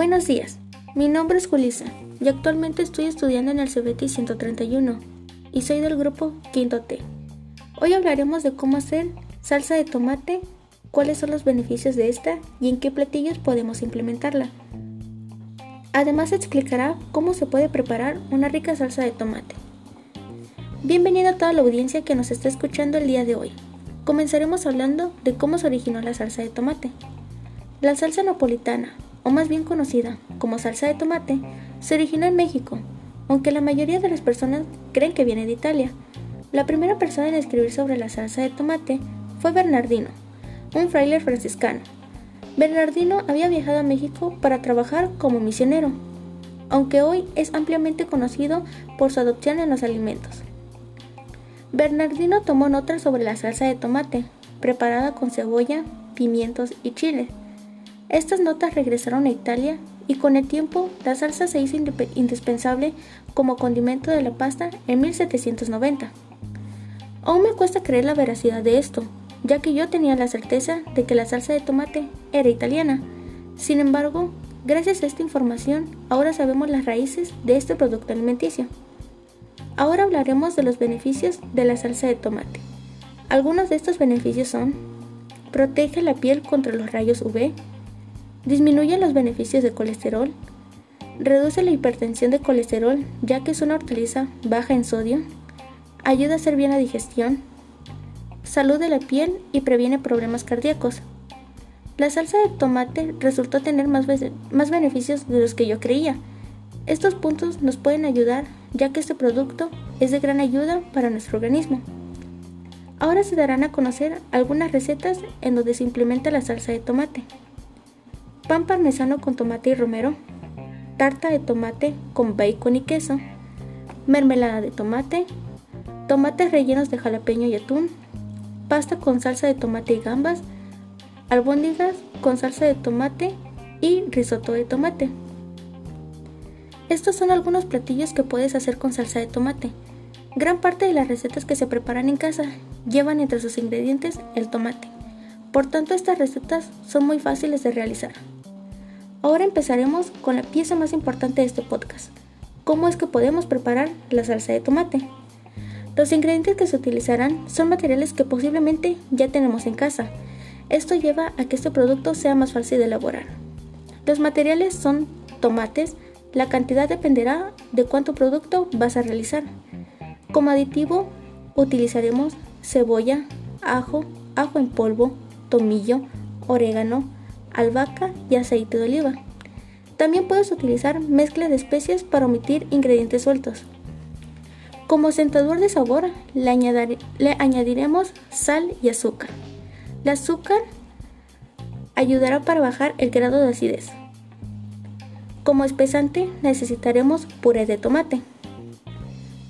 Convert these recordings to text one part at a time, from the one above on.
Buenos días, mi nombre es Julisa y actualmente estoy estudiando en el CBT 131 y soy del grupo Quinto T. Hoy hablaremos de cómo hacer salsa de tomate, cuáles son los beneficios de esta y en qué platillos podemos implementarla. Además explicará cómo se puede preparar una rica salsa de tomate. Bienvenida a toda la audiencia que nos está escuchando el día de hoy. Comenzaremos hablando de cómo se originó la salsa de tomate. La salsa napolitana, o más bien conocida como salsa de tomate, se originó en México, aunque la mayoría de las personas creen que viene de Italia. La primera persona en escribir sobre la salsa de tomate fue Bernardino, un fraile franciscano. Bernardino había viajado a México para trabajar como misionero, aunque hoy es ampliamente conocido por su adopción en los alimentos. Bernardino tomó notas sobre la salsa de tomate, preparada con cebolla, pimientos y chile. Estas notas regresaron a Italia y con el tiempo la salsa se hizo indispensable como condimento de la pasta en 1790. Aún me cuesta creer la veracidad de esto, ya que yo tenía la certeza de que la salsa de tomate era italiana. Sin embargo, gracias a esta información, ahora sabemos las raíces de este producto alimenticio. Ahora hablaremos de los beneficios de la salsa de tomate. Algunos de estos beneficios son protege la piel contra los rayos UV, disminuye los beneficios de colesterol, reduce la hipertensión de colesterol ya que es una hortaliza baja en sodio, ayuda a hacer bien la digestión, salud de la piel y previene problemas cardíacos. La salsa de tomate resultó tener más, más beneficios de los que yo creía. Estos puntos nos pueden ayudar ya que este producto es de gran ayuda para nuestro organismo. Ahora se darán a conocer algunas recetas en donde se implementa la salsa de tomate. Pan parmesano con tomate y romero, tarta de tomate con bacon y queso, mermelada de tomate, tomates rellenos de jalapeño y atún, pasta con salsa de tomate y gambas, albóndigas con salsa de tomate y risotto de tomate. Estos son algunos platillos que puedes hacer con salsa de tomate. Gran parte de las recetas que se preparan en casa llevan entre sus ingredientes el tomate. Por tanto, estas recetas son muy fáciles de realizar. Ahora empezaremos con la pieza más importante de este podcast. ¿Cómo es que podemos preparar la salsa de tomate? Los ingredientes que se utilizarán son materiales que posiblemente ya tenemos en casa. Esto lleva a que este producto sea más fácil de elaborar. Los materiales son tomates, la cantidad dependerá de cuánto producto vas a realizar. Como aditivo utilizaremos cebolla, ajo, ajo en polvo, tomillo, orégano, albahaca y aceite de oliva. También puedes utilizar mezcla de especias para omitir ingredientes sueltos. Como sentador de sabor le, le añadiremos sal y azúcar. El azúcar ayudará para bajar el grado de acidez. Como espesante necesitaremos puré de tomate.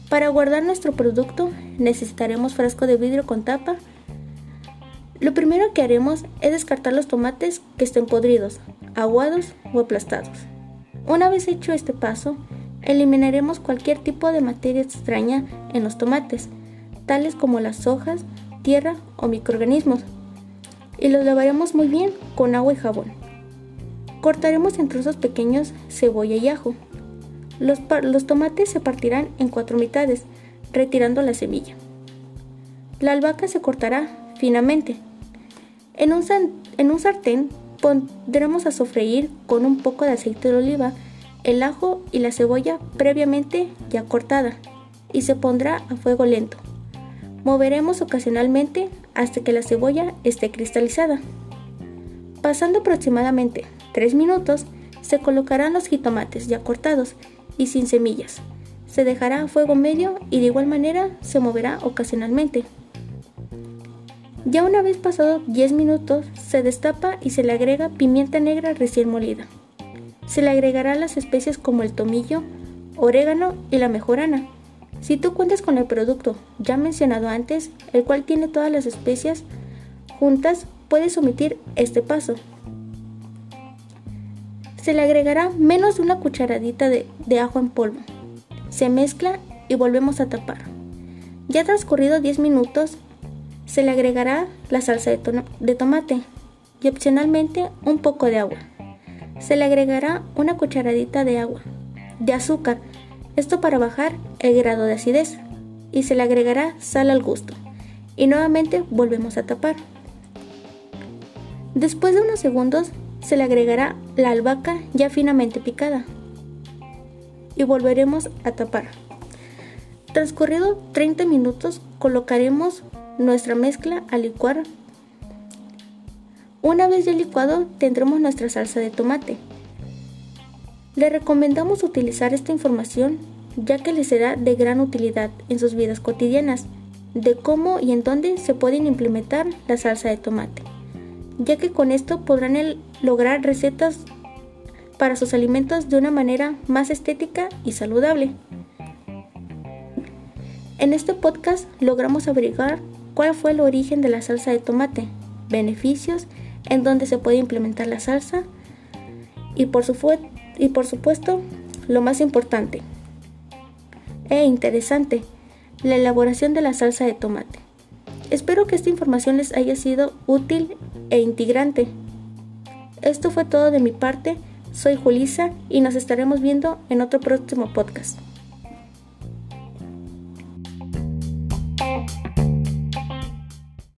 Para guardar nuestro producto necesitaremos frasco de vidrio con tapa. Lo primero que haremos es descartar los tomates que estén podridos, aguados o aplastados. Una vez hecho este paso, eliminaremos cualquier tipo de materia extraña en los tomates, tales como las hojas, tierra o microorganismos, y los lavaremos muy bien con agua y jabón. Cortaremos en trozos pequeños cebolla y ajo. Los, los, tomates se partirán en cuatro mitades, retirando la semilla. La albahaca se cortará finamente. En un, sartén pondremos a sofreír con un poco de aceite de oliva el ajo y la cebolla previamente ya cortada y se pondrá a fuego lento. Moveremos ocasionalmente hasta que la cebolla esté cristalizada. Pasando aproximadamente 3 minutos, se colocarán los jitomates ya cortados y sin semillas. Se dejará a fuego medio y de igual manera se moverá ocasionalmente. Ya una vez pasado 10 minutos, se destapa y se le agrega pimienta negra recién molida. Se le agregará las especias como el tomillo, orégano y la mejorana. Si tú cuentas con el producto ya mencionado antes, el cual tiene todas las especias juntas, puedes omitir este paso se le agregará menos de una cucharadita de, ajo en polvo. Se mezcla y volvemos a tapar. Ya transcurrido 10 minutos, se le agregará la salsa de, tomate y opcionalmente un poco de agua. Se le agregará una cucharadita de agua, de azúcar, esto para bajar el grado de acidez, y se le agregará sal al gusto. Y nuevamente volvemos a tapar. Después de unos segundos se le agregará la albahaca ya finamente picada y volveremos a tapar. Transcurrido 30 minutos colocaremos nuestra mezcla a licuar. Una vez ya licuado tendremos nuestra salsa de tomate. Le recomendamos utilizar esta información ya que les será de gran utilidad en sus vidas cotidianas de cómo y en dónde se pueden implementar la salsa de tomate ya que con esto podrán lograr recetas para sus alimentos de una manera más estética y saludable. En este podcast logramos averiguar cuál fue el origen de la salsa de tomate, beneficios, en dónde se puede implementar la salsa y por, y por supuesto, lo más importante e interesante, la elaboración de la salsa de tomate. Espero que esta información les haya sido útil e integrante. Esto fue todo de mi parte. Soy Julisa y nos estaremos viendo en otro próximo podcast.